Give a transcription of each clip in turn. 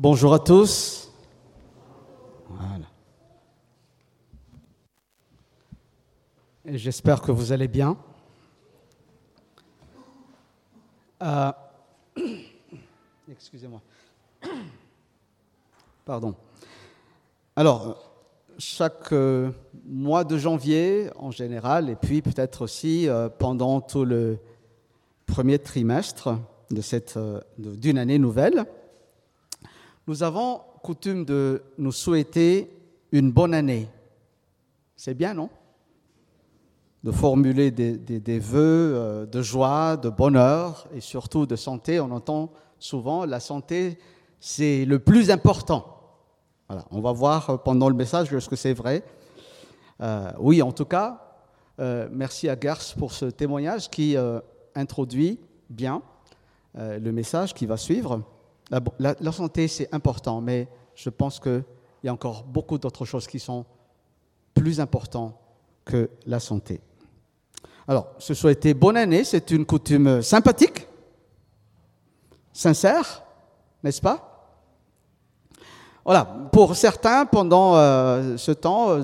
Bonjour à tous. J'espère que vous allez bien. Euh, Excusez-moi. Pardon. Alors, chaque euh, mois de janvier en général, et puis peut-être aussi euh, pendant tout le premier trimestre de cette, d'une année nouvelle, nous avons coutume de nous souhaiter une bonne année. C'est bien, non? De formuler des, des- vœux euh, de joie, de bonheur et surtout de santé. On entend souvent la santé, c'est le plus important. Voilà, on va voir euh, pendant le message est-ce que c'est vrai? Euh, oui, en tout cas, merci à Gers pour ce témoignage qui introduit bien le message qui va suivre. La, santé, c'est important, mais je pense qu'il y a encore beaucoup d'autres choses qui sont plus importantes que la santé. Alors, se souhaiter bonne année, c'est une coutume sympathique, sincère, n'est-ce pas? Voilà, pour certains, pendant euh, ce temps, euh,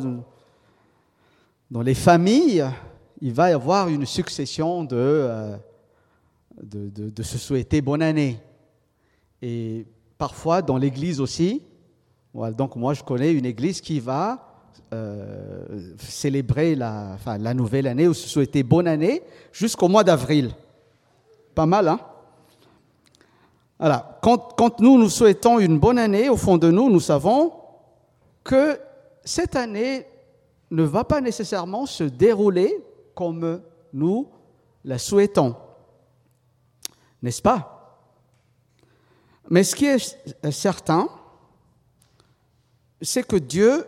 dans les familles, il va y avoir une succession de, euh, de se souhaiter bonne année. Et parfois dans l'église aussi. Donc moi je connais une église qui va euh, célébrer la, enfin, la nouvelle année ou se souhaiter bonne année jusqu'au mois d'avril. Pas mal, hein? Voilà. Quand, quand nous nous souhaitons une bonne année, au fond de nous, nous savons que cette année ne va pas nécessairement se dérouler comme nous la souhaitons. N'est-ce pas? Mais ce qui est certain, c'est que Dieu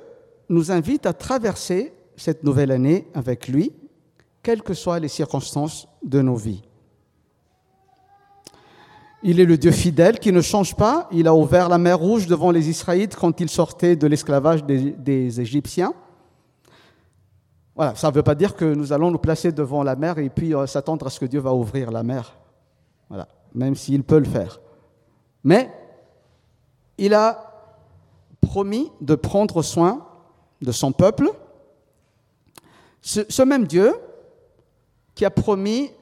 nous invite à traverser cette nouvelle année avec lui, quelles que soient les circonstances de nos vies. Il est le Dieu fidèle qui ne change pas. Il a ouvert la mer Rouge devant les Israélites quand ils sortaient de l'esclavage des, des Égyptiens. Voilà, ça ne veut pas dire que nous allons nous placer devant la mer et puis euh, s'attendre à ce que Dieu va ouvrir la mer. Voilà, même s'il peut le faire. Mais il a promis de prendre soin de son peuple. Ce, même Dieu qui a promis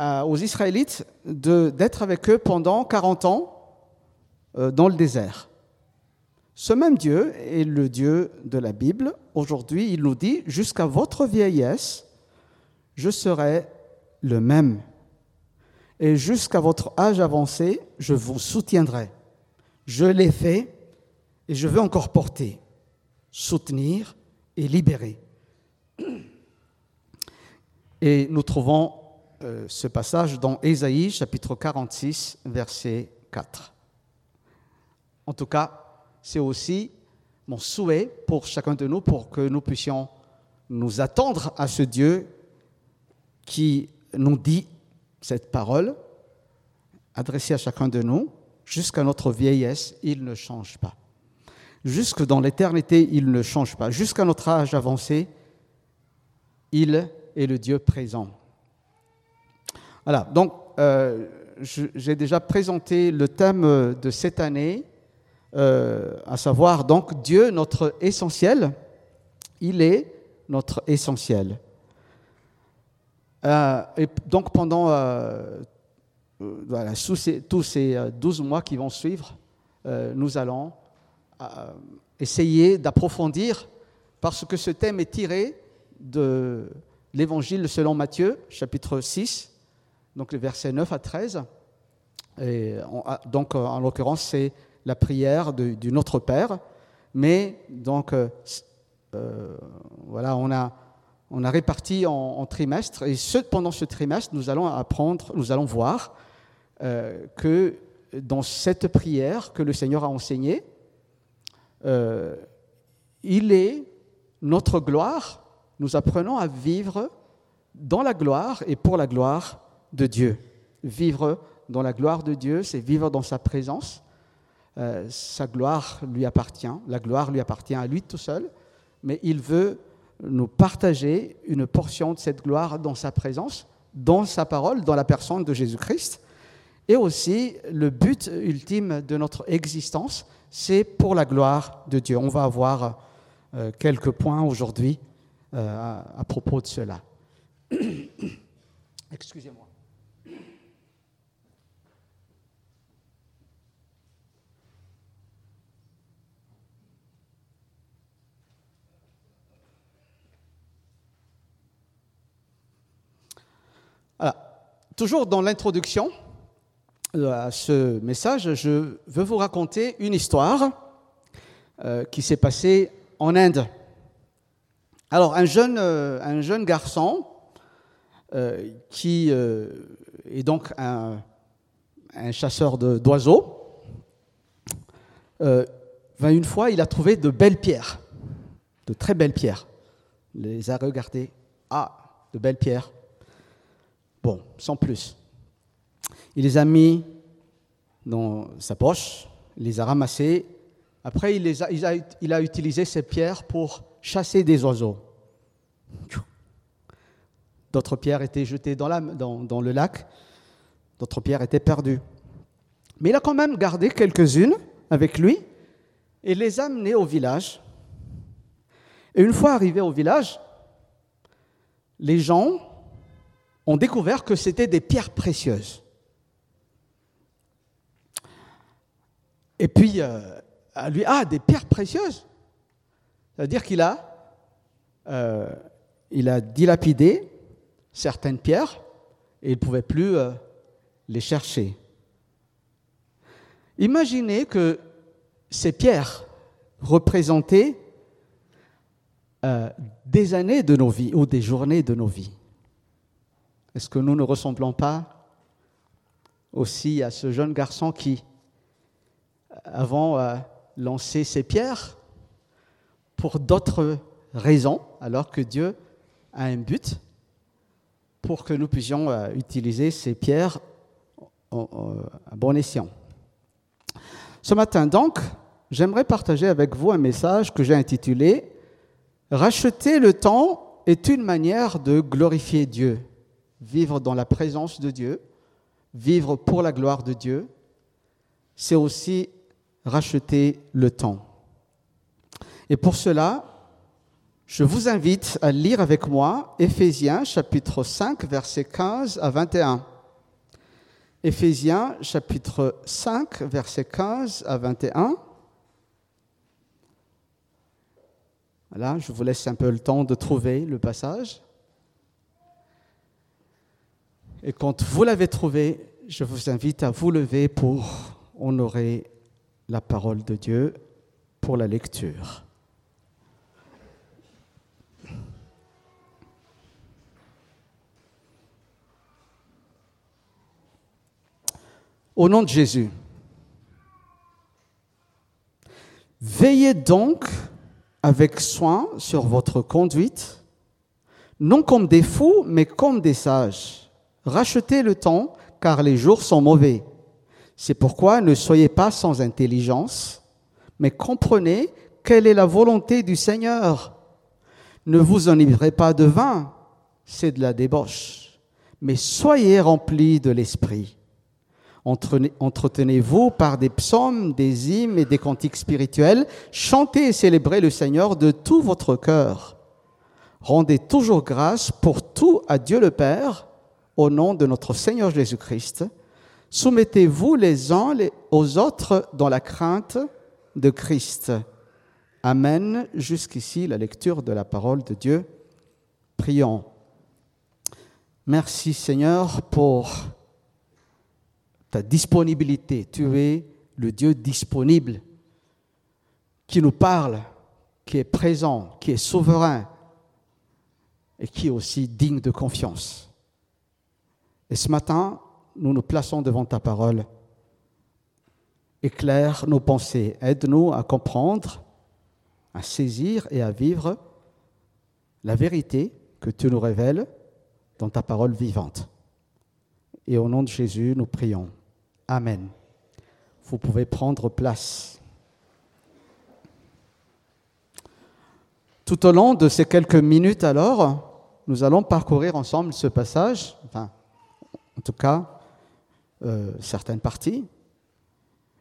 euh, aux Israélites d'être avec eux pendant 40 ans euh, dans le désert. Ce même Dieu est le Dieu de la Bible. Aujourd'hui, il nous dit, jusqu'à votre vieillesse, je serai le même. Et jusqu'à votre âge avancé, je vous soutiendrai. Je l'ai fait et je veux encore porter, soutenir et libérer. Et nous trouvons euh, ce passage dans Ésaïe chapitre 46, verset 4. En tout cas, c'est aussi mon souhait pour chacun de nous, pour que nous puissions nous attendre à ce Dieu qui nous dit cette parole, adressée à chacun de nous, jusqu'à notre vieillesse, il ne change pas. Jusque dans l'éternité, il ne change pas. Jusqu'à notre âge avancé, il est le Dieu présent. Voilà, donc euh, j'ai déjà présenté le thème de cette année, euh, à savoir donc Dieu, notre essentiel. Il est notre essentiel. Euh, et donc pendant euh, euh, tous ces euh, 12 mois qui vont suivre, nous allons essayer d'approfondir, parce que ce thème est tiré de l'Évangile selon Matthieu, chapitre 6, donc le verset 9 à 13. Et donc, en l'occurrence, c'est la prière de- du Notre Père. Mais donc, voilà, on a, on a réparti en, trimestres. Et pendant ce trimestre, nous allons apprendre, nous allons voir euh, que dans cette prière que le Seigneur a enseignée, euh, il est notre gloire. Nous apprenons à vivre dans la gloire et pour la gloire de Dieu. Vivre dans la gloire de Dieu, c'est vivre dans sa présence. Euh, sa gloire lui appartient, la gloire lui appartient à lui tout seul, mais il veut nous partager une portion de cette gloire dans sa présence, dans sa parole, dans la personne de Jésus-Christ. Et aussi, le but ultime de notre existence, c'est pour la gloire de Dieu. On va avoir euh, quelques points aujourd'hui euh, à, à propos de cela. Excusez-moi. Voilà. Toujours dans l'introduction euh, à ce message, je veux vous raconter une histoire euh, qui s'est passée en Inde. Alors, un jeune, euh, garçon qui est donc un, chasseur d'oiseaux, une fois, il a trouvé de belles pierres, de très belles pierres. Il les a regardées. Ah, de belles pierres. Bon, sans plus. Il les a mis dans sa poche, il les a ramassées. Après, il, a, il, a, il a utilisé ces pierres pour chasser des oiseaux. D'autres pierres étaient jetées dans- dans le lac, d'autres pierres étaient perdues. Mais il a quand même gardé quelques-unes avec lui et les a amenées au village. Et une fois arrivé au village, les gens ont découvert que c'était des pierres précieuses. Et puis, euh, lui, ah, des pierres précieuses C'est-à-dire qu'il a, euh, il a dilapidé certaines pierres et il ne pouvait plus euh, les chercher. Imaginez que ces pierres représentaient euh, des années de nos vies ou des journées de nos vies. Est-ce que nous ne ressemblons pas aussi à ce jeune garçon qui, avant, a lancé ses pierres pour d'autres raisons, alors que Dieu a un but pour que nous puissions euh, utiliser ces pierres à bon escient. Ce matin, donc, j'aimerais partager avec vous un message que j'ai intitulé Racheter le temps est une manière de glorifier Dieu, vivre dans la présence de Dieu, vivre pour la gloire de Dieu, c'est aussi racheter le temps. Et pour cela, je vous invite à lire avec moi Éphésiens chapitre 5 versets 15 à 21. Éphésiens chapitre 5 versets 15 à 21. Voilà, je vous laisse un peu le temps de trouver le passage. Et quand vous l'avez trouvé, je vous invite à vous lever pour honorer la parole de Dieu pour la lecture. Au nom de Jésus, veillez donc avec soin sur votre conduite, non comme des fous, mais comme des sages. Rachetez le temps, car les jours sont mauvais. C'est pourquoi ne soyez pas sans intelligence, mais comprenez quelle est la volonté du Seigneur. Ne vous enivrez pas de vin, c'est de la débauche, mais soyez remplis de l'Esprit. Entretenez- Entretenez-vous par des psaumes, des hymnes et des cantiques spirituels. Chantez et célébrez le Seigneur de tout votre cœur. Rendez toujours grâce pour tout à Dieu le Père, au nom de notre Seigneur Jésus-Christ. Soumettez-vous les uns aux autres dans la crainte de Christ. Amen. Jusqu'ici, la lecture de la parole de Dieu. Prions. Merci Seigneur pour ta disponibilité. Tu es le Dieu disponible qui nous parle, qui est présent, qui est souverain et qui est aussi digne de confiance. Et ce matin, nous nous plaçons devant ta parole. Éclaire nos pensées, aide-nous à comprendre, à saisir et à vivre la vérité que tu nous révèles dans ta parole vivante. Et au nom de Jésus, nous prions. Amen. Vous pouvez prendre place. Tout au long de ces quelques minutes, alors, nous allons parcourir ensemble ce passage, en tout cas, euh, certaines parties.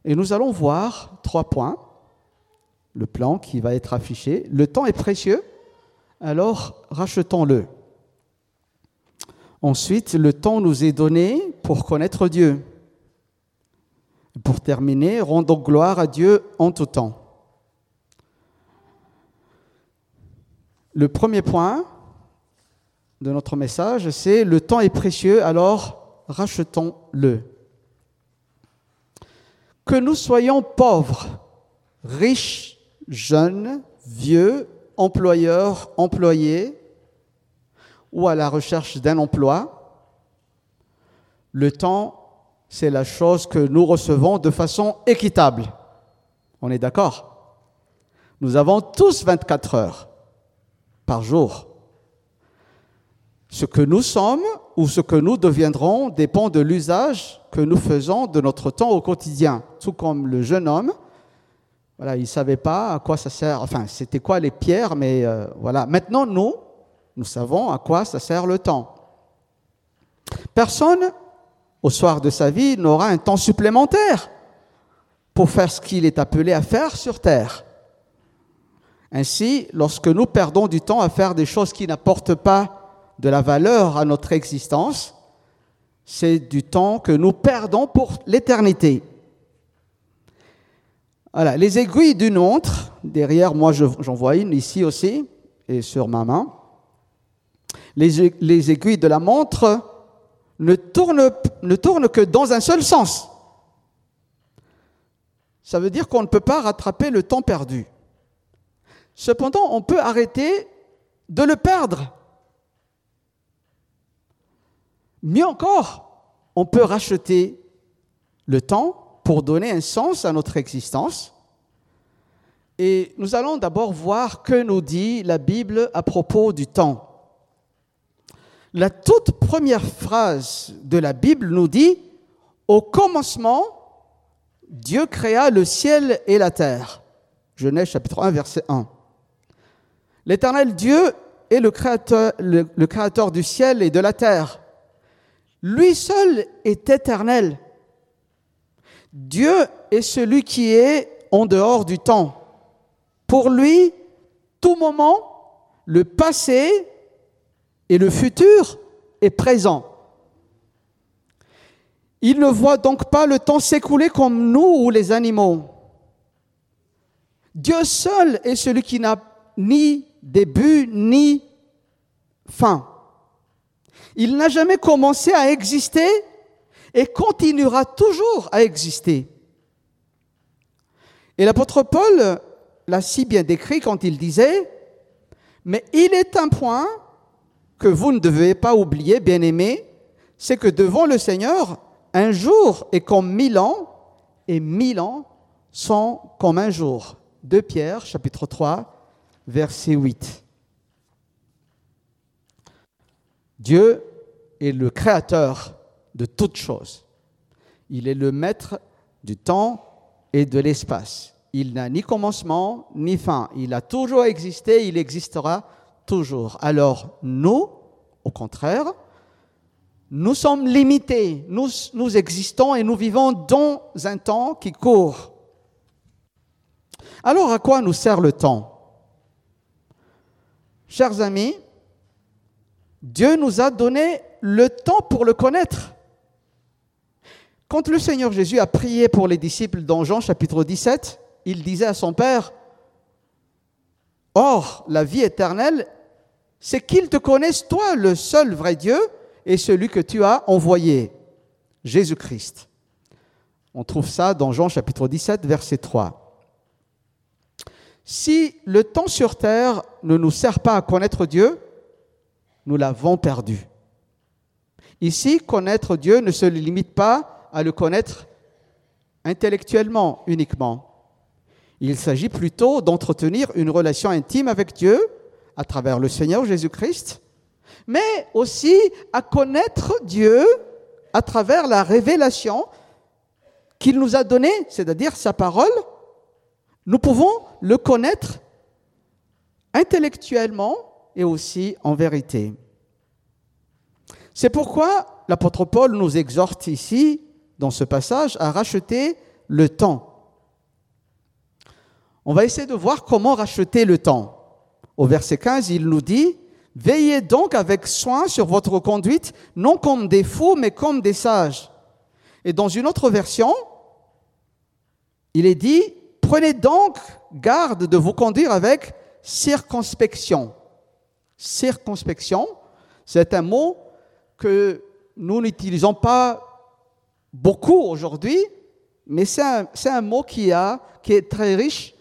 Et nous allons voir trois points. Le plan qui va être affiché. Le temps est précieux, alors rachetons-le. Ensuite, le temps nous est donné pour connaître Dieu. Pour terminer, rendons gloire à Dieu en tout temps. Le premier point de notre message, c'est le temps est précieux, alors rachetons-le. Que nous soyons pauvres, riches, jeunes, vieux, employeurs, employés, ou à la recherche d'un emploi, le temps, c'est la chose que nous recevons de façon équitable. On est d'accord? Nous avons tous 24 heures par jour. Ce que nous sommes ou ce que nous deviendrons dépend de l'usage que nous faisons de notre temps au quotidien. Tout comme le jeune homme, voilà, il ne savait pas à quoi ça sert, enfin, c'était quoi les pierres, mais euh, voilà. Maintenant, nous, nous savons à quoi ça sert le temps. Personne, au soir de sa vie, n'aura un temps supplémentaire pour faire ce qu'il est appelé à faire sur Terre. Ainsi, lorsque nous perdons du temps à faire des choses qui n'apportent pas de la valeur à notre existence, c'est du temps que nous perdons pour l'éternité. Voilà, les aiguilles d'une montre, derrière moi j'en vois une ici aussi, et sur ma main. Les, les aiguilles de la montre ne tournent, ne tournent que dans un seul sens. Ça veut dire qu'on ne peut pas rattraper le temps perdu. Cependant, on peut arrêter de le perdre. Mieux encore, on peut racheter le temps pour donner un sens à notre existence. Et nous allons d'abord voir que nous dit la Bible à propos du temps. La toute première phrase de la Bible nous dit, au commencement, Dieu créa le ciel et la terre. Genèse chapitre 1, verset 1. L'éternel Dieu est le créateur, le, créateur du ciel et de la terre. Lui seul est éternel. Dieu est celui qui est en dehors du temps. Pour lui, tout moment, le passé et le futur est présent. Il ne voit donc pas le temps s'écouler comme nous ou les animaux. Dieu seul est celui qui n'a ni début ni fin. Il n'a jamais commencé à exister et continuera toujours à exister. Et l'apôtre Paul l'a si bien décrit quand il disait, mais il est un point que vous ne devez pas oublier, bien aimé, c'est que devant le Seigneur, un jour est comme mille ans et mille ans sont comme un jour. De Pierre, chapitre 3, verset 8. Dieu est le créateur de toutes choses. Il est le maître du temps et de l'espace. Il n'a ni commencement ni fin. Il a toujours existé, il existera toujours. Alors nous, au contraire, nous sommes limités. Nous, nous existons et nous vivons dans un temps qui court. Alors à quoi nous sert le temps? Chers amis, Dieu nous a donné le temps pour le connaître. Quand le Seigneur Jésus a prié pour les disciples dans Jean chapitre 17, il disait à son Père, Or, la vie éternelle, c'est qu'ils te connaissent, toi, le seul vrai Dieu, et celui que tu as envoyé, Jésus-Christ. On trouve ça dans Jean chapitre 17, verset 3. Si le temps sur terre ne nous sert pas à connaître Dieu, nous l'avons perdu. Ici, connaître Dieu ne se limite pas à le connaître intellectuellement uniquement. Il s'agit plutôt d'entretenir une relation intime avec Dieu à travers le Seigneur Jésus-Christ, mais aussi à connaître Dieu à travers la révélation qu'il nous a donnée, c'est-à-dire sa parole, nous pouvons le connaître intellectuellement et aussi en vérité. C'est pourquoi l'apôtre Paul nous exhorte ici dans ce passage à racheter le temps. On va essayer de voir comment racheter le temps. Au verset 15, il nous dit, Veillez donc avec soin sur votre conduite, non comme des fous, mais comme des sages. Et dans une autre version, il est dit, Prenez donc garde de vous conduire avec circonspection. Circonspection, c'est un mot que nous n'utilisons pas beaucoup aujourd'hui, mais c'est un, mot qui, est très riche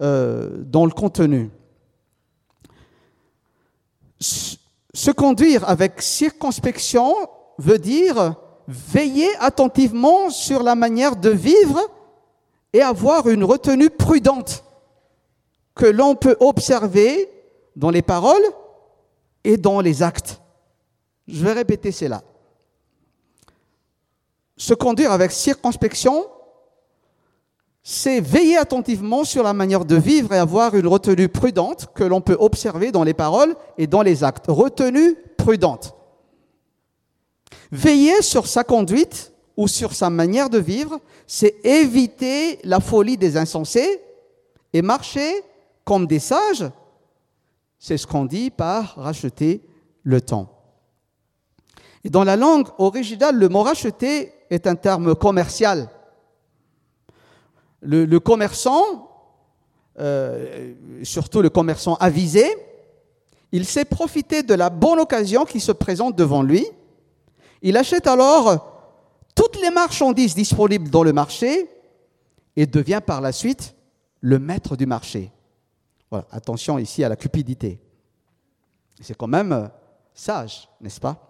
euh, dans le contenu. Se conduire avec circonspection veut dire veiller attentivement sur la manière de vivre et avoir une retenue prudente que l'on peut observer dans les paroles et dans les actes. Je vais répéter cela. Se conduire avec circonspection, c'est veiller attentivement sur la manière de vivre et avoir une retenue prudente que l'on peut observer dans les paroles et dans les actes. Retenue prudente. Veiller sur sa conduite ou sur sa manière de vivre, c'est éviter la folie des insensés et marcher comme des sages. C'est ce qu'on dit par racheter le temps. Dans la langue originale, le mot racheter est un terme commercial. Le, commerçant, euh, surtout le commerçant avisé, il sait profiter de la bonne occasion qui se présente devant lui. Il achète alors toutes les marchandises disponibles dans le marché et devient par la suite le maître du marché. Voilà, attention ici à la cupidité. C'est quand même euh, sage, n'est-ce pas?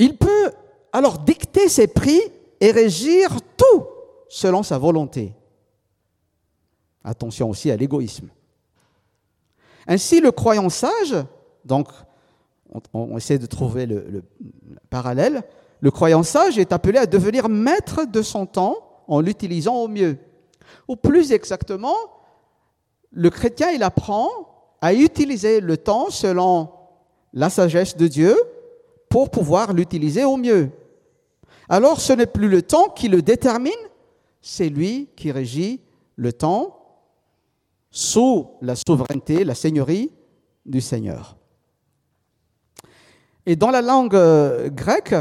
Il peut alors dicter ses prix et régir tout selon sa volonté. Attention aussi à l'égoïsme. Ainsi, le croyant sage, donc on, essaie de trouver le, parallèle, le croyant sage est appelé à devenir maître de son temps en l'utilisant au mieux. Ou plus exactement, le chrétien, il apprend à utiliser le temps selon la sagesse de Dieu pour pouvoir l'utiliser au mieux. Alors ce n'est plus le temps qui le détermine, c'est lui qui régit le temps sous la souveraineté, la seigneurie du Seigneur. Et dans la langue euh, grecque,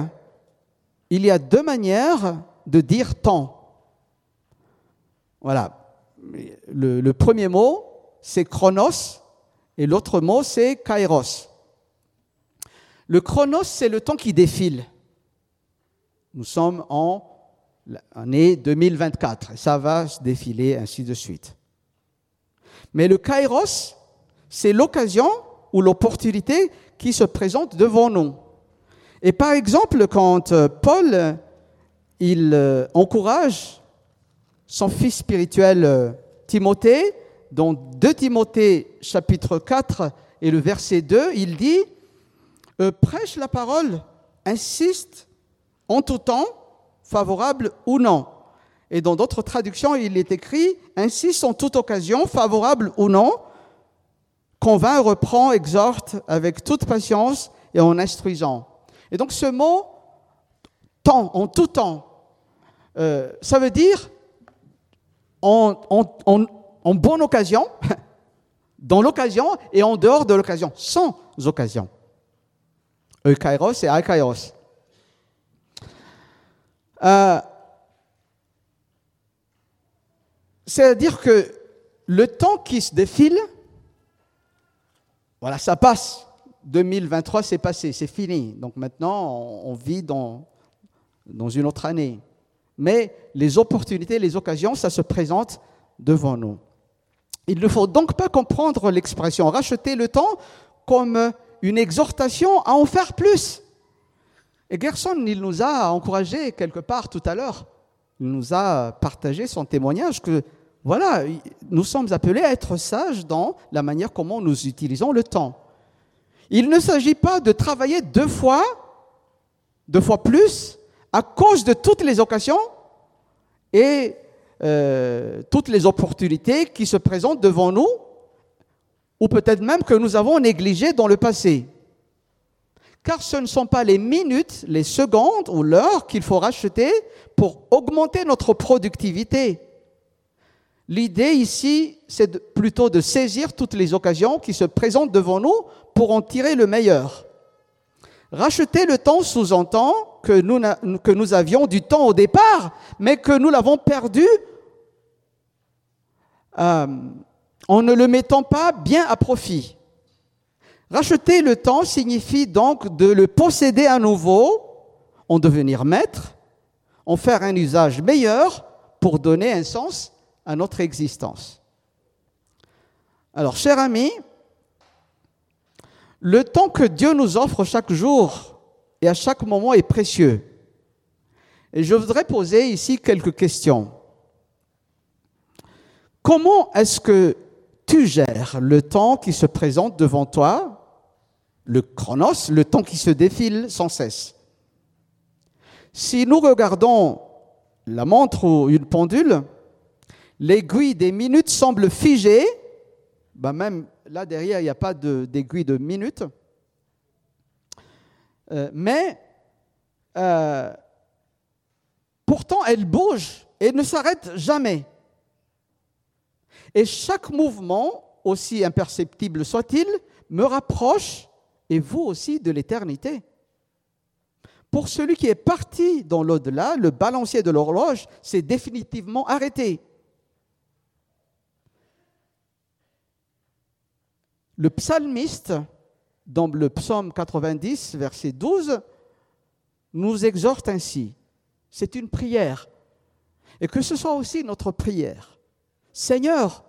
il y a deux manières de dire temps. Voilà. Le, premier mot, c'est chronos, et l'autre mot, c'est kairos. Le chronos, c'est le temps qui défile. Nous sommes en année 2024, ça va se défiler ainsi de suite. Mais le kairos, c'est l'occasion ou l'opportunité qui se présente devant nous. Et par exemple, quand euh, Paul il euh, encourage son fils spirituel euh, Timothée, dans 2 Timothée chapitre 4 et le verset 2, il dit prêche la parole, insiste en tout temps, favorable ou non. Et dans d'autres traductions, il est écrit insiste en toute occasion, favorable ou non, convainc, reprend, exhorte avec toute patience et en instruisant. Et donc ce mot, temps, en tout temps, euh, ça veut dire en, bonne occasion, dans l'occasion et en dehors de l'occasion, sans occasion. Eukairos et Aikairos. Euh, C'est-à-dire que le temps qui se défile, voilà, ça passe. 2023, c'est passé, c'est fini. Donc maintenant, on, vit dans, dans une autre année. Mais les opportunités, les occasions, ça se présente devant nous. Il ne faut donc pas comprendre l'expression racheter le temps comme une exhortation à en faire plus. Et Gerson, il nous a encouragé quelque part tout à l'heure. Il nous a partagé son témoignage que voilà, nous sommes appelés à être sages dans la manière comment nous utilisons le temps. Il ne s'agit pas de travailler deux fois, deux fois plus, à cause de toutes les occasions et euh, toutes les opportunités qui se présentent devant nous, ou peut-être même que nous avons négligé dans le passé. Car ce ne sont pas les minutes, les secondes ou l'heure qu'il faut racheter pour augmenter notre productivité. L'idée ici, c'est plutôt de saisir toutes les occasions qui se présentent devant nous pour en tirer le meilleur. Racheter le temps sous-entend que nous, que nous avions du temps au départ, mais que nous l'avons perdu euh, en ne le mettant pas bien à profit. Racheter le temps signifie donc de le posséder à nouveau, en devenir maître, en faire un usage meilleur pour donner un sens à notre existence. Alors, cher ami, le temps que Dieu nous offre chaque jour et à chaque moment est précieux. Et je voudrais poser ici quelques questions. Comment est-ce que tu gères le temps qui se présente devant toi, le chronos, le temps qui se défile sans cesse. Si nous regardons la montre ou une pendule, l'aiguille des minutes semble figée, bah même là derrière, il n'y a pas d'aiguille de, minutes, euh, mais euh, pourtant elle bouge et ne s'arrête jamais. Et chaque mouvement, aussi imperceptible soit-il, me rapproche, et vous aussi, de l'éternité. Pour celui qui est parti dans l'au-delà, le balancier de l'horloge s'est définitivement arrêté. Le psalmiste, dans le psaume 90, verset 12, nous exhorte ainsi. C'est une prière. Et que ce soit aussi notre prière. Seigneur,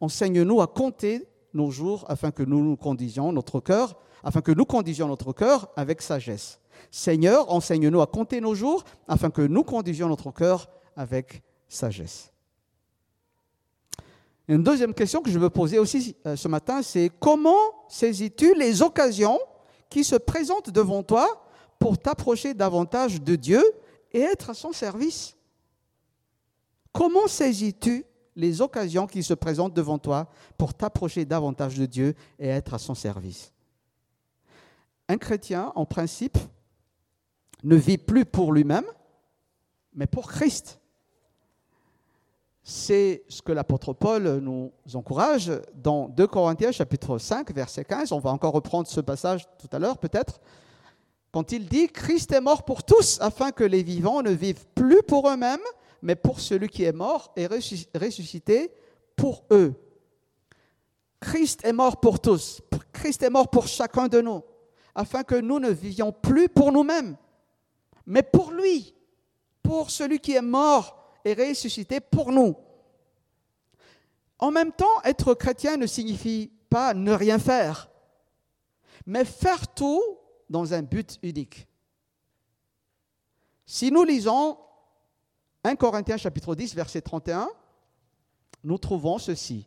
enseigne-nous à compter nos jours afin que nous nous conduisions notre cœur, afin que nous conduisions notre cœur avec sagesse. Seigneur, enseigne-nous à compter nos jours afin que nous conduisions notre cœur avec sagesse. Une deuxième question que je veux poser aussi euh, ce matin, c'est comment saisis-tu les occasions qui se présentent devant toi pour t'approcher davantage de Dieu et être à son service? Comment saisis-tu les occasions qui se présentent devant toi pour t'approcher davantage de Dieu et être à son service Un chrétien, en principe, ne vit plus pour lui-même, mais pour Christ. C'est ce que l'apôtre Paul nous encourage dans 2 Corinthiens chapitre 5 verset 15. On va encore reprendre ce passage tout à l'heure peut-être. Quand il dit Christ est mort pour tous afin que les vivants ne vivent plus pour eux-mêmes, mais pour celui qui est mort et ressuscité pour eux. Christ est mort pour tous. Christ est mort pour chacun de nous, afin que nous ne vivions plus pour nous-mêmes, mais pour lui, pour celui qui est mort et ressuscité pour nous. En même temps, être chrétien ne signifie pas ne rien faire, mais faire tout dans un but unique. Si nous lisons 1 Corinthiens chapitre 10 verset 31, nous trouvons ceci.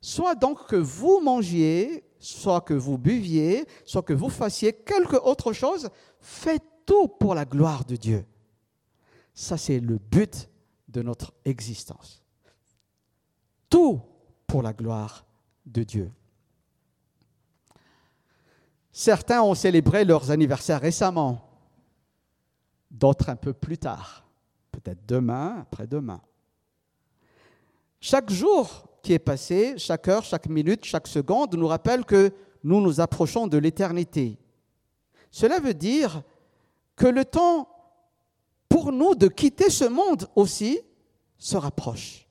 Soit donc que vous mangiez, soit que vous buviez, soit que vous fassiez quelque autre chose, faites tout pour la gloire de Dieu. Ça, c'est le but de notre existence. Tout pour la gloire de Dieu. Certains ont célébré leurs anniversaires récemment, d'autres un peu plus tard, peut-être demain, après-demain. Chaque jour qui est passé, chaque heure, chaque minute, chaque seconde nous rappelle que nous nous approchons de l'éternité. Cela veut dire que le temps pour nous de quitter ce monde aussi se rapproche.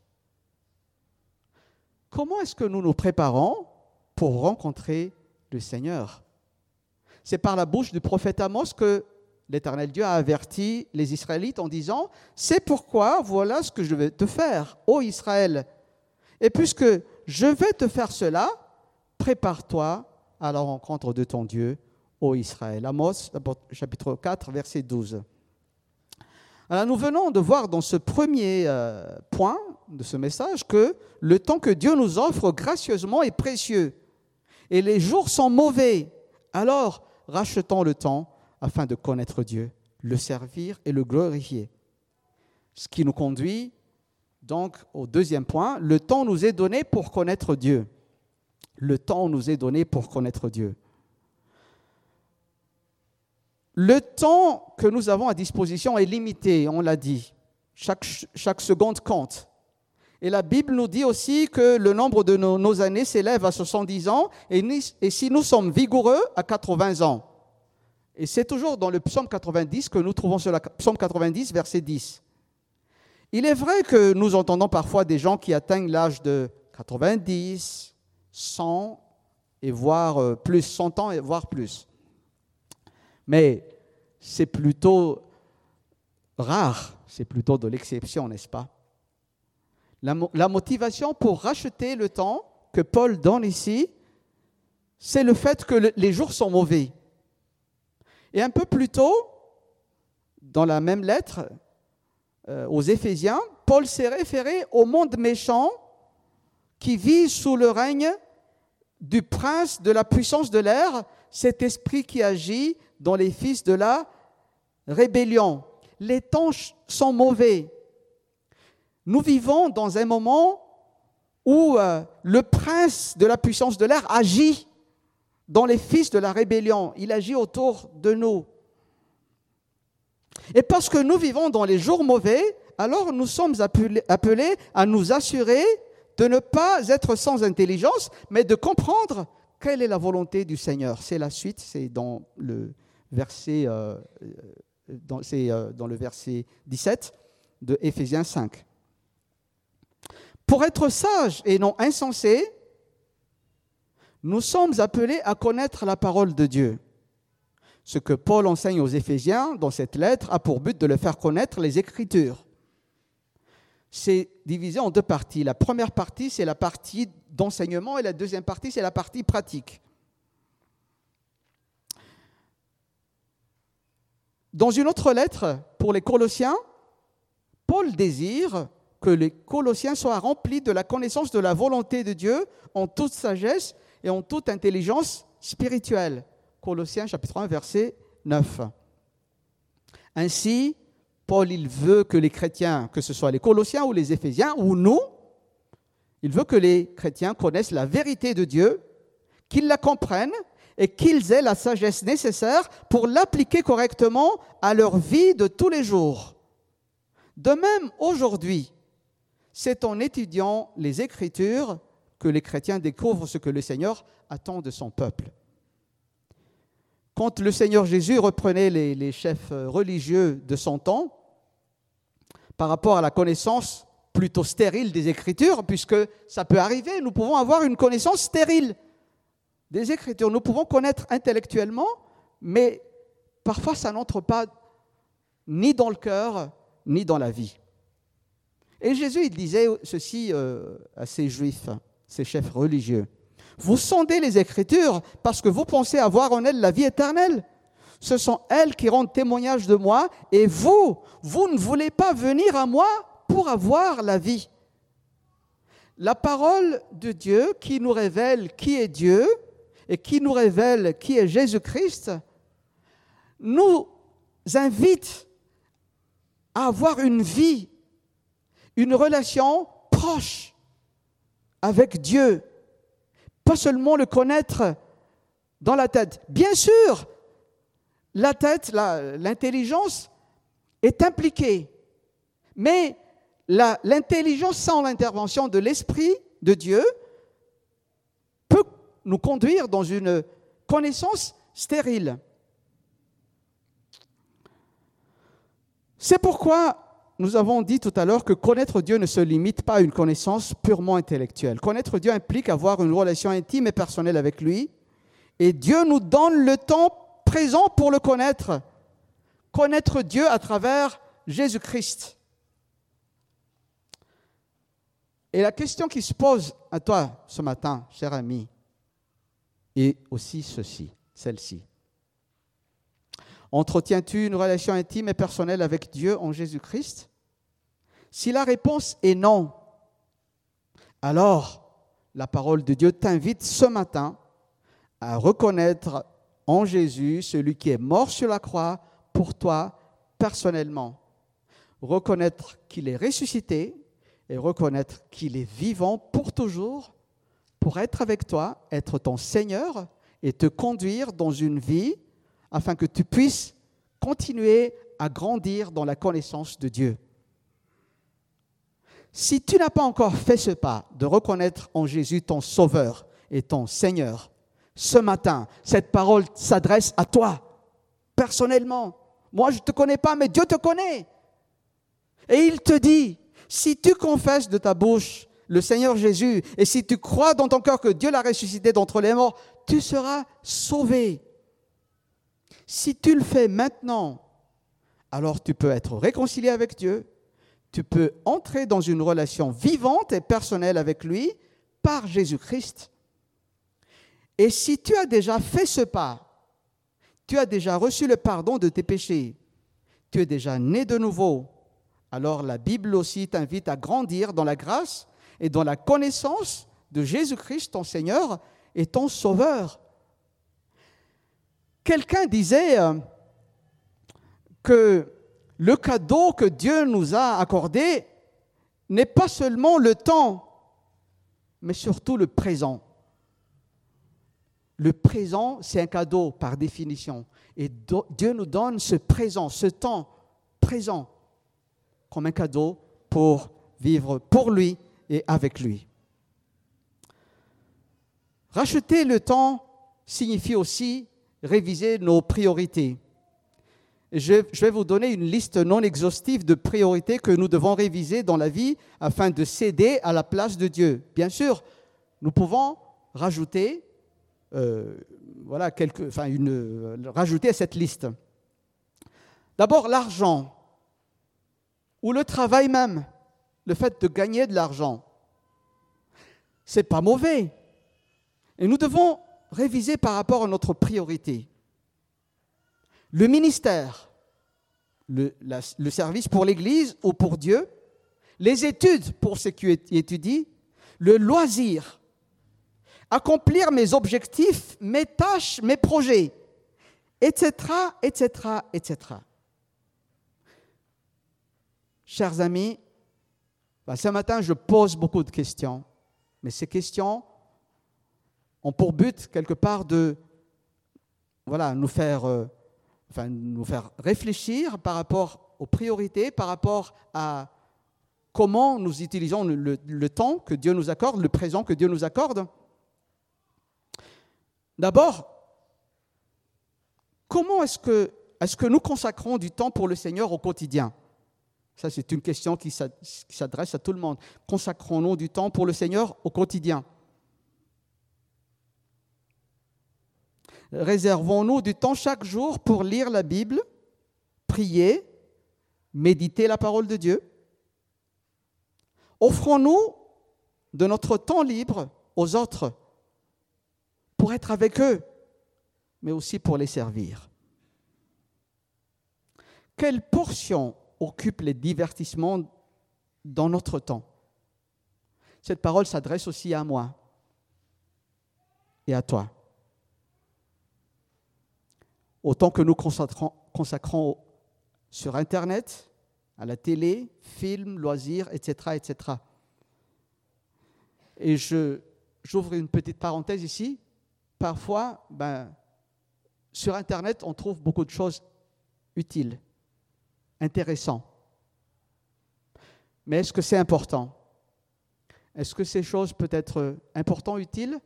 Comment est-ce que nous nous préparons pour rencontrer le Seigneur? C'est par la bouche du prophète Amos que l'Éternel Dieu a averti les Israélites en disant, C'est pourquoi voilà ce que je vais te faire, ô Israël. Et puisque je vais te faire cela, prépare-toi à la rencontre de ton Dieu, ô Israël. Amos chapitre 4, verset 12. Alors nous venons de voir dans ce premier euh, point de ce message que le temps que Dieu nous offre gracieusement est précieux et les jours sont mauvais. Alors rachetons le temps afin de connaître Dieu, le servir et le glorifier. Ce qui nous conduit donc au deuxième point, le temps nous est donné pour connaître Dieu. Le temps nous est donné pour connaître Dieu. Le temps que nous avons à disposition est limité, on l'a dit. Chaque, seconde compte. Et la Bible nous dit aussi que le nombre de nos, années s'élève à 70 ans, et, et si nous sommes vigoureux, à 80 ans. Et c'est toujours dans le psaume 90 que nous trouvons sur la psaume 90, verset 10. Il est vrai que nous entendons parfois des gens qui atteignent l'âge de 90, 100 et voire euh, plus, 100 ans et voire plus. Mais c'est plutôt rare, c'est plutôt de l'exception, n'est-ce pas? La, motivation pour racheter le temps que Paul donne ici, c'est le fait que le, les jours sont mauvais. Et un peu plus tôt, dans la même lettre euh, aux Éphésiens, Paul s'est référé au monde méchant qui vit sous le règne du prince de la puissance de l'air, cet esprit qui agit dans les fils de la rébellion. Les temps sont mauvais. Nous vivons dans un moment où euh, le prince de la puissance de l'air agit dans les fils de la rébellion. Il agit autour de nous. Et parce que nous vivons dans les jours mauvais, alors nous sommes appelés à nous assurer de ne pas être sans intelligence, mais de comprendre quelle est la volonté du Seigneur. C'est la suite, c'est dans le verset, euh, dans, euh, dans le verset 17 de Éphésiens 5. Pour être sage et non insensé, nous sommes appelés à connaître la parole de Dieu. Ce que Paul enseigne aux Éphésiens dans cette lettre a pour but de le faire connaître les Écritures. C'est divisé en deux parties. La première partie, c'est la partie d'enseignement et la deuxième partie, c'est la partie pratique. Dans une autre lettre pour les Colossiens, Paul désire que les Colossiens soient remplis de la connaissance de la volonté de Dieu en toute sagesse et en toute intelligence spirituelle. Colossiens chapitre 1 verset 9. Ainsi, Paul, il veut que les chrétiens, que ce soit les Colossiens ou les Éphésiens ou nous, il veut que les chrétiens connaissent la vérité de Dieu, qu'ils la comprennent et qu'ils aient la sagesse nécessaire pour l'appliquer correctement à leur vie de tous les jours. De même, aujourd'hui, c'est en étudiant les Écritures que les chrétiens découvrent ce que le Seigneur attend de son peuple. Quand le Seigneur Jésus reprenait les, chefs religieux de son temps, par rapport à la connaissance plutôt stérile des Écritures, puisque ça peut arriver, nous pouvons avoir une connaissance stérile des Écritures. Nous pouvons connaître intellectuellement, mais parfois ça n'entre pas ni dans le cœur, ni dans la vie. Et Jésus, il disait ceci euh, à ces Juifs ces chefs religieux. Vous sondez les Écritures parce que vous pensez avoir en elles la vie éternelle. Ce sont elles qui rendent témoignage de moi et vous, vous ne voulez pas venir à moi pour avoir la vie. La parole de Dieu qui nous révèle qui est Dieu et qui nous révèle qui est Jésus-Christ nous invite à avoir une vie, une relation proche avec Dieu, pas seulement le connaître dans la tête. Bien sûr, la tête, l'intelligence est impliquée, mais l'intelligence sans l'intervention de l'Esprit de Dieu peut nous conduire dans une connaissance stérile. C'est pourquoi nous avons dit tout à l'heure que connaître Dieu ne se limite pas à une connaissance purement intellectuelle. Connaître Dieu implique avoir une relation intime et personnelle avec lui. Et Dieu nous donne le temps présent pour le connaître. Connaître Dieu à travers Jésus-Christ. Et la question qui se pose à toi ce matin, cher ami, est aussi celle-ci. Entretiens-tu une relation intime et personnelle avec Dieu en Jésus-Christ? Si la réponse est non, alors la parole de Dieu t'invite ce matin à reconnaître en Jésus celui qui est mort sur la croix pour toi personnellement. Reconnaître qu'il est ressuscité et reconnaître qu'il est vivant pour toujours pour être avec toi, être ton Seigneur et te conduire dans une vie afin que tu puisses continuer à grandir dans la connaissance de Dieu. Si tu n'as pas encore fait ce pas de reconnaître en Jésus ton Sauveur et ton Seigneur, ce matin, cette parole s'adresse à toi, personnellement. Moi, je ne te connais pas, mais Dieu te connaît. Et il te dit, si tu confesses de ta bouche le Seigneur Jésus, et si tu crois dans ton cœur que Dieu l'a ressuscité d'entre les morts, tu seras sauvé. Si tu le fais maintenant, alors tu peux être réconcilié avec Dieu, tu peux entrer dans une relation vivante et personnelle avec lui par Jésus-Christ. Et si tu as déjà fait ce pas, tu as déjà reçu le pardon de tes péchés, tu es déjà né de nouveau, alors la Bible aussi t'invite à grandir dans la grâce et dans la connaissance de Jésus-Christ, ton Seigneur et ton Sauveur. Quelqu'un disait euh, que le cadeau que Dieu nous a accordé n'est pas seulement le temps, mais surtout le présent. Le présent, c'est un cadeau par définition. Et Dieu nous donne ce présent, ce temps présent, comme un cadeau pour vivre pour lui et avec lui. Racheter le temps signifie aussi réviser nos priorités. Je, vais vous donner une liste non exhaustive de priorités que nous devons réviser dans la vie afin de céder à la place de Dieu. Bien sûr, nous pouvons rajouter, euh, rajouter à cette liste. D'abord, l'argent, ou le travail même, le fait de gagner de l'argent. C'est pas mauvais. Et nous devons réviser par rapport à notre priorité le ministère, le, service pour l'Église ou pour Dieu, les études pour ceux qui étudient, le loisir, accomplir mes objectifs, mes tâches, mes projets, etc., etc., etc. Chers amis, bah, ce matin, je pose beaucoup de questions, mais ces questions ont pour but, quelque part, de voilà, nous faire euh, enfin, nous faire réfléchir par rapport aux priorités, par rapport à comment nous utilisons le, temps que Dieu nous accorde, le présent que Dieu nous accorde. D'abord, comment est-ce que, est que nous consacrons du temps pour le Seigneur au quotidien? Ça, c'est une question qui s'adresse à tout le monde. Consacrons-nous du temps pour le Seigneur au quotidien? Réservons-nous du temps chaque jour pour lire la Bible, prier, méditer la parole de Dieu. Offrons-nous de notre temps libre aux autres pour être avec eux, mais aussi pour les servir. Quelle portion occupe les divertissements dans notre temps? Cette parole s'adresse aussi à moi et à toi autant que nous consacrons, sur Internet, à la télé, films, loisirs, etc. etc. Et j'ouvre une petite parenthèse ici. Parfois, ben, sur Internet, on trouve beaucoup de choses utiles, intéressantes. Mais est-ce que c'est important? Est-ce que ces choses peuvent être importantes, utiles,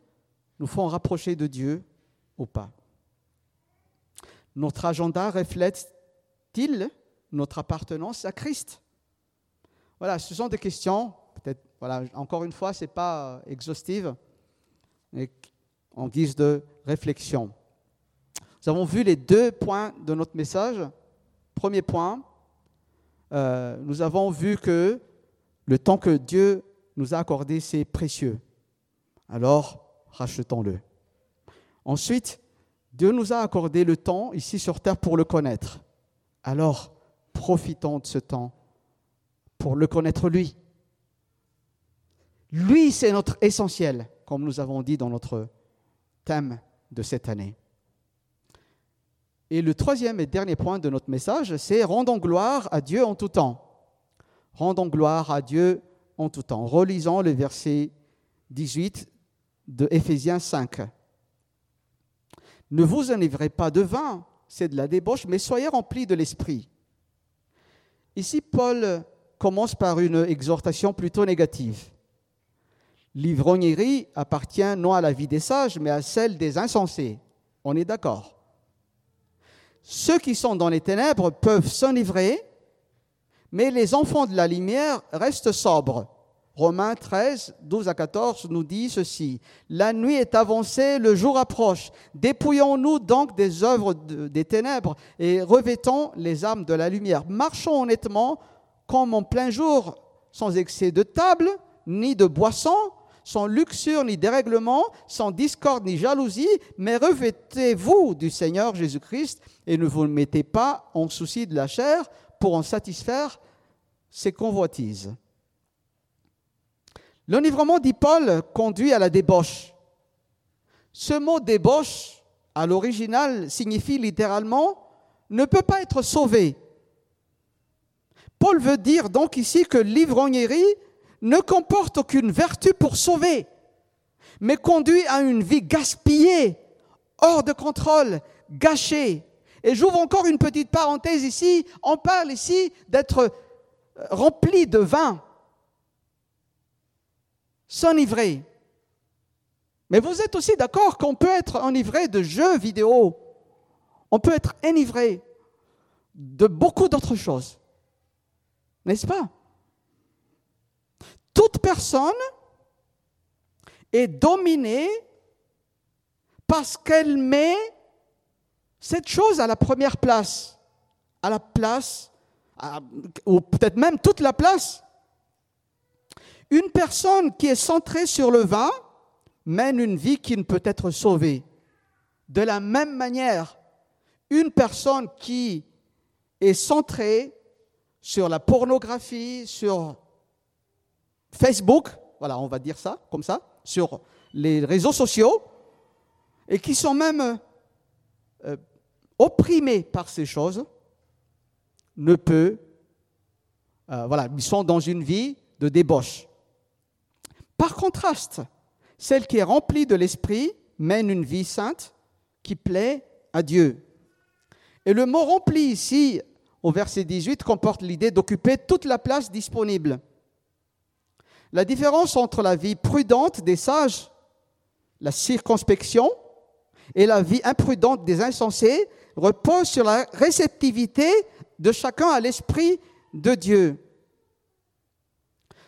nous font rapprocher de Dieu ou pas notre agenda reflète-t-il notre appartenance à Christ? Voilà, ce sont des questions, peut-être, voilà, encore une fois, ce n'est pas exhaustive, mais en guise de réflexion. Nous avons vu les deux points de notre message. Premier point, euh, nous avons vu que le temps que Dieu nous a accordé, c'est précieux. Alors, rachetons-le. Ensuite, Dieu nous a accordé le temps ici sur terre pour le connaître. Alors, profitons de ce temps pour le connaître lui. Lui, c'est notre essentiel, comme nous avons dit dans notre thème de cette année. Et le troisième et dernier point de notre message, c'est rendons gloire à Dieu en tout temps. Rendons gloire à Dieu en tout temps. Relisons le verset 18 de Éphésiens 5. Ne vous enivrez pas de vin, c'est de la débauche, mais soyez remplis de l'esprit. Ici, Paul commence par une exhortation plutôt négative. L'ivrognerie appartient non à la vie des sages, mais à celle des insensés. On est d'accord. Ceux qui sont dans les ténèbres peuvent s'enivrer, mais les enfants de la lumière restent sobres. Romains 13, 12 à 14 nous dit ceci. La nuit est avancée, le jour approche. Dépouillons-nous donc des œuvres des ténèbres et revêtons les armes de la lumière. Marchons honnêtement comme en plein jour, sans excès de table, ni de boisson, sans luxure ni dérèglement, sans discorde ni jalousie, mais revêtez-vous du Seigneur Jésus-Christ et ne vous mettez pas en souci de la chair pour en satisfaire ses convoitises. L'enivrement, dit Paul, conduit à la débauche. Ce mot débauche, à l'original, signifie littéralement ne peut pas être sauvé. Paul veut dire donc ici que l'ivrognerie ne comporte aucune vertu pour sauver, mais conduit à une vie gaspillée, hors de contrôle, gâchée. Et j'ouvre encore une petite parenthèse ici, on parle ici d'être rempli de vin, s'enivrer. Mais vous êtes aussi d'accord qu'on peut être enivré de jeux vidéo, on peut être enivré de beaucoup d'autres choses. N'est-ce pas? Toute personne est dominée parce qu'elle met cette chose à la première place, à la place, ou peut-être même toute la place. Une personne qui est centrée sur le vin mène une vie qui ne peut être sauvée. De la même manière, une personne qui est centrée sur la pornographie, sur Facebook, voilà, on va dire ça, comme ça, sur les réseaux sociaux, et qui sont même euh, opprimés par ces choses, ne peut, euh, voilà, ils sont dans une vie de débauche. Par contraste, celle qui est remplie de l'esprit mène une vie sainte qui plaît à Dieu. Et le mot rempli ici au verset 18 comporte l'idée d'occuper toute la place disponible. La différence entre la vie prudente des sages, la circonspection, et la vie imprudente des insensés repose sur la réceptivité de chacun à l'Esprit de Dieu.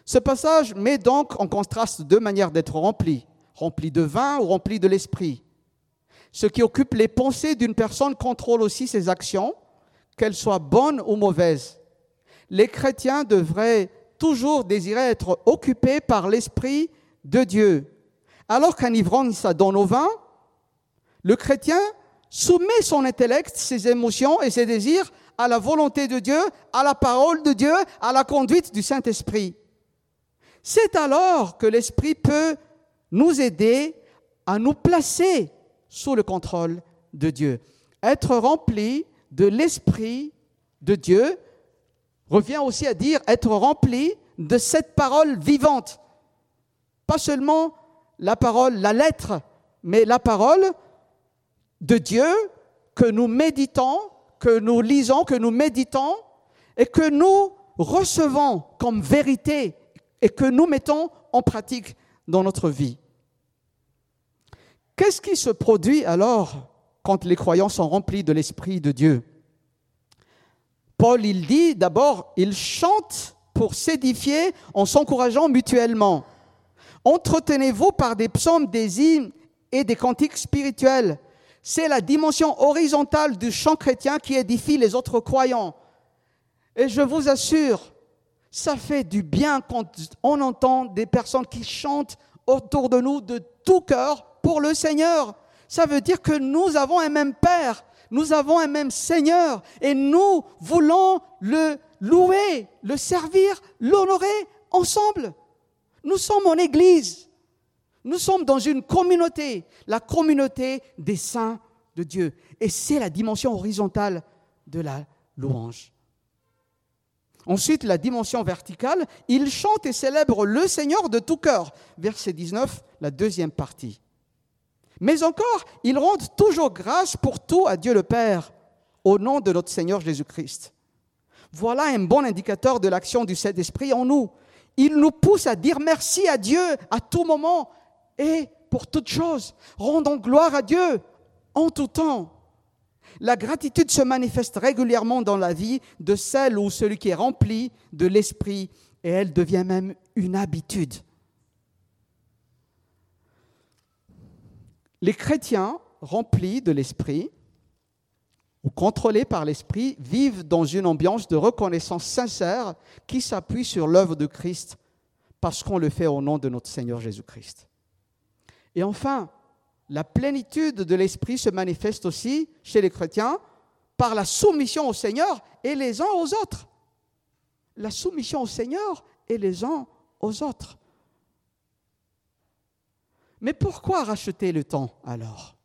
Ce passage met donc en contraste deux manières d'être rempli, rempli de vin ou rempli de l'Esprit. Ce qui occupe les pensées d'une personne contrôle aussi ses actions qu'elles soient bonnes ou mauvaises. Les chrétiens devraient toujours désirer être occupés par l'Esprit de Dieu. Alors qu'un ivrogne s'adonne au vin, le chrétien soumet son intellect, ses émotions et ses désirs à la volonté de Dieu, à la parole de Dieu, à la conduite du Saint-Esprit. C'est alors que l'Esprit peut nous aider à nous placer sous le contrôle de Dieu. Être rempli de l'Esprit de Dieu revient aussi à dire être rempli de cette parole vivante. Pas seulement la parole, la lettre, mais la parole de Dieu que nous méditons, que nous lisons, que nous méditons et que nous recevons comme vérité et que nous mettons en pratique dans notre vie. Qu'est-ce qui se produit alors quand les croyants sont remplis de l'Esprit de Dieu? Paul, il dit d'abord, ils chantent pour s'édifier en s'encourageant mutuellement. Entretenez-vous par des psaumes, des hymnes et des cantiques spirituels. C'est la dimension horizontale du chant chrétien qui édifie les autres croyants. Et je vous assure, ça fait du bien quand on entend des personnes qui chantent autour de nous de tout cœur pour le Seigneur ça veut dire que nous avons un même Père, nous avons un même Seigneur, et nous voulons le louer, le servir, l'honorer ensemble. Nous sommes en Église, nous sommes dans une communauté, la communauté des saints de Dieu. Et c'est la dimension horizontale de la louange. Ensuite, la dimension verticale, ils chantent et célèbrent le Seigneur de tout cœur. Verset 19, la deuxième partie. Mais encore, ils rendent toujours grâce pour tout à Dieu le Père au nom de notre Seigneur Jésus-Christ. Voilà un bon indicateur de l'action du Saint-Esprit en nous. Il nous pousse à dire merci à Dieu à tout moment et pour toute chose. Rendons gloire à Dieu en tout temps. La gratitude se manifeste régulièrement dans la vie de celle ou celui qui est rempli de l'Esprit et elle devient même une habitude. Les chrétiens remplis de l'Esprit ou contrôlés par l'Esprit vivent dans une ambiance de reconnaissance sincère qui s'appuie sur l'œuvre de Christ parce qu'on le fait au nom de notre Seigneur Jésus-Christ. Et enfin, la plénitude de l'Esprit se manifeste aussi chez les chrétiens par la soumission au Seigneur et les uns aux autres. La soumission au Seigneur et les uns aux autres. Mais pourquoi racheter le temps alors?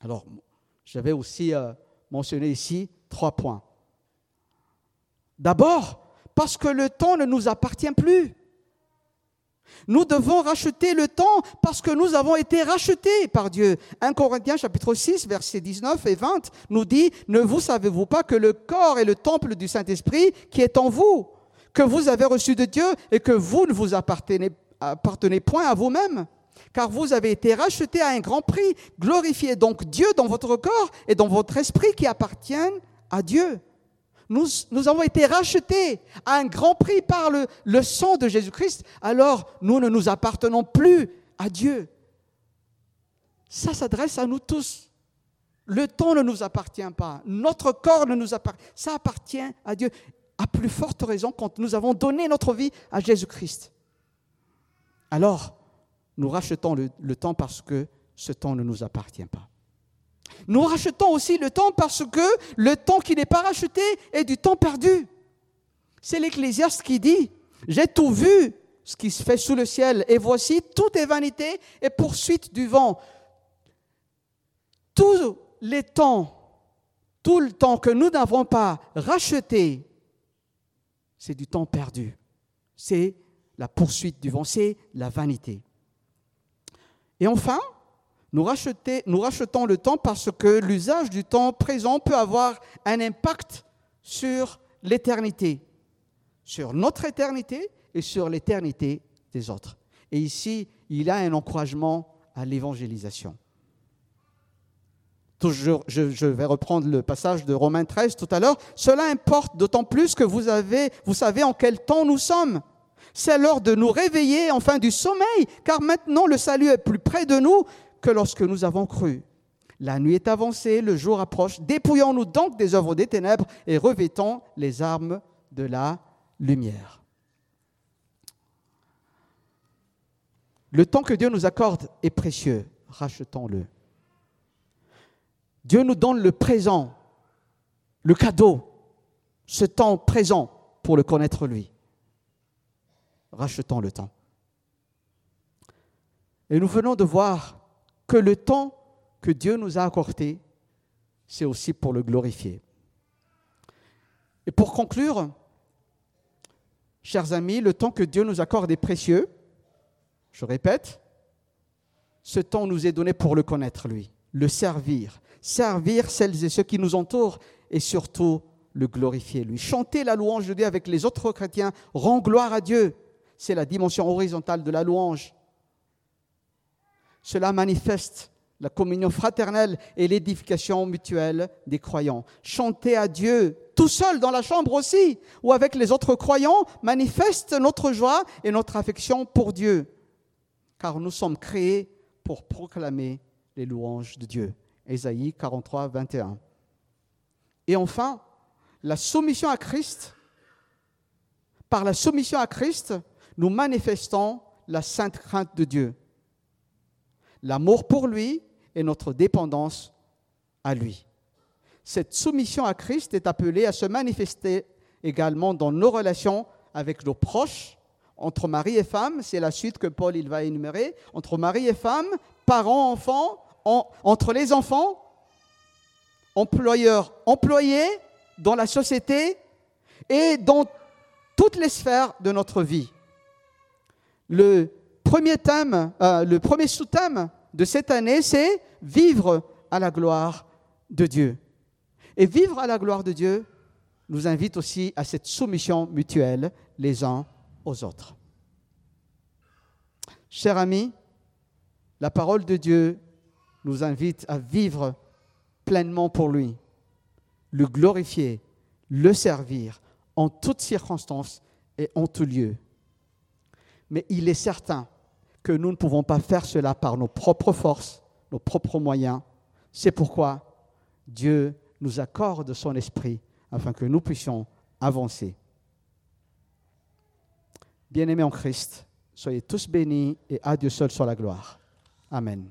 Alors, j'avais aussi euh, mentionné ici trois points. D'abord, parce que le temps ne nous appartient plus. Nous devons racheter le temps parce que nous avons été rachetés par Dieu. 1 Corinthiens chapitre 6 versets 19 et 20 nous dit, ne vous savez-vous pas que le corps est le temple du Saint-Esprit qui est en vous, que vous avez reçu de Dieu et que vous ne vous appartenez, appartenez point à vous-même? Car vous avez été rachetés à un grand prix. Glorifiez donc Dieu dans votre corps et dans votre esprit qui appartiennent à Dieu. Nous, avons été rachetés à un grand prix par le, sang de Jésus-Christ, alors nous ne nous appartenons plus à Dieu. Ça s'adresse à nous tous. Le temps ne nous appartient pas. Notre corps ne nous appartient. Ça appartient à Dieu. À plus forte raison quand nous avons donné notre vie à Jésus-Christ. Alors, nous rachetons le temps parce que ce temps ne nous appartient pas. Nous rachetons aussi le temps parce que le temps qui n'est pas racheté est du temps perdu. C'est l'Ecclésiaste qui dit, j'ai tout vu ce qui se fait sous le ciel, et voici, tout est vanité et poursuite du vent. Tous les temps, tout le temps que nous n'avons pas racheté, c'est du temps perdu. C'est la poursuite du vent, c'est la vanité. Et enfin, nous, rachetons le temps parce que l'usage du temps présent peut avoir un impact sur l'éternité, sur notre éternité et sur l'éternité des autres. Et ici, il a un encouragement à l'évangélisation. Toujours, je, vais reprendre le passage de Romains 13 tout à l'heure. Cela importe d'autant plus que vous, avez, vous savez en quel temps nous sommes. C'est l'heure de nous réveiller enfin du sommeil, car maintenant le salut est plus près de nous que lorsque nous avons cru. La nuit est avancée, le jour approche. Dépouillons-nous donc des œuvres des ténèbres et revêtons les armes de la lumière. Le temps que Dieu nous accorde est précieux, rachetons-le. Dieu nous donne le présent, le cadeau, ce temps présent pour le connaître lui. Rachetons le temps. Et nous venons de voir que le temps que Dieu nous a accordé, c'est aussi pour le glorifier. Et pour conclure, chers amis, le temps que Dieu nous accorde est précieux. Je répète, ce temps nous est donné pour le connaître, lui, le servir, servir celles et ceux qui nous entourent et surtout le glorifier, lui. Chanter la louange de Dieu avec les autres chrétiens rend gloire à Dieu. C'est la dimension horizontale de la louange. Cela manifeste la communion fraternelle et l'édification mutuelle des croyants. Chanter à Dieu tout seul dans la chambre aussi, ou avec les autres croyants, manifeste notre joie et notre affection pour Dieu. Car nous sommes créés pour proclamer les louanges de Dieu. Ésaïe 43, 21. Et enfin, la soumission à Christ. Par la soumission à Christ, nous manifestons la sainte crainte de Dieu l'amour pour lui et notre dépendance à lui. Cette soumission à Christ est appelée à se manifester également dans nos relations avec nos proches, entre mari et femme, c'est la suite que Paul il va énumérer, entre mari et femme, parents, enfants, entre les enfants, employeurs, employés, dans la société et dans toutes les sphères de notre vie. Le premier thème, euh, le premier sous-thème de cette année, c'est vivre à la gloire de Dieu. Et vivre à la gloire de Dieu nous invite aussi à cette soumission mutuelle les uns aux autres. Chers amis, la parole de Dieu nous invite à vivre pleinement pour lui, le glorifier, le servir en toutes circonstances et en tout lieu. Mais il est certain que nous ne pouvons pas faire cela par nos propres forces, nos propres moyens. C'est pourquoi Dieu nous accorde son esprit afin que nous puissions avancer. Bien-aimés en Christ, soyez tous bénis et à Dieu seul soit la gloire. Amen.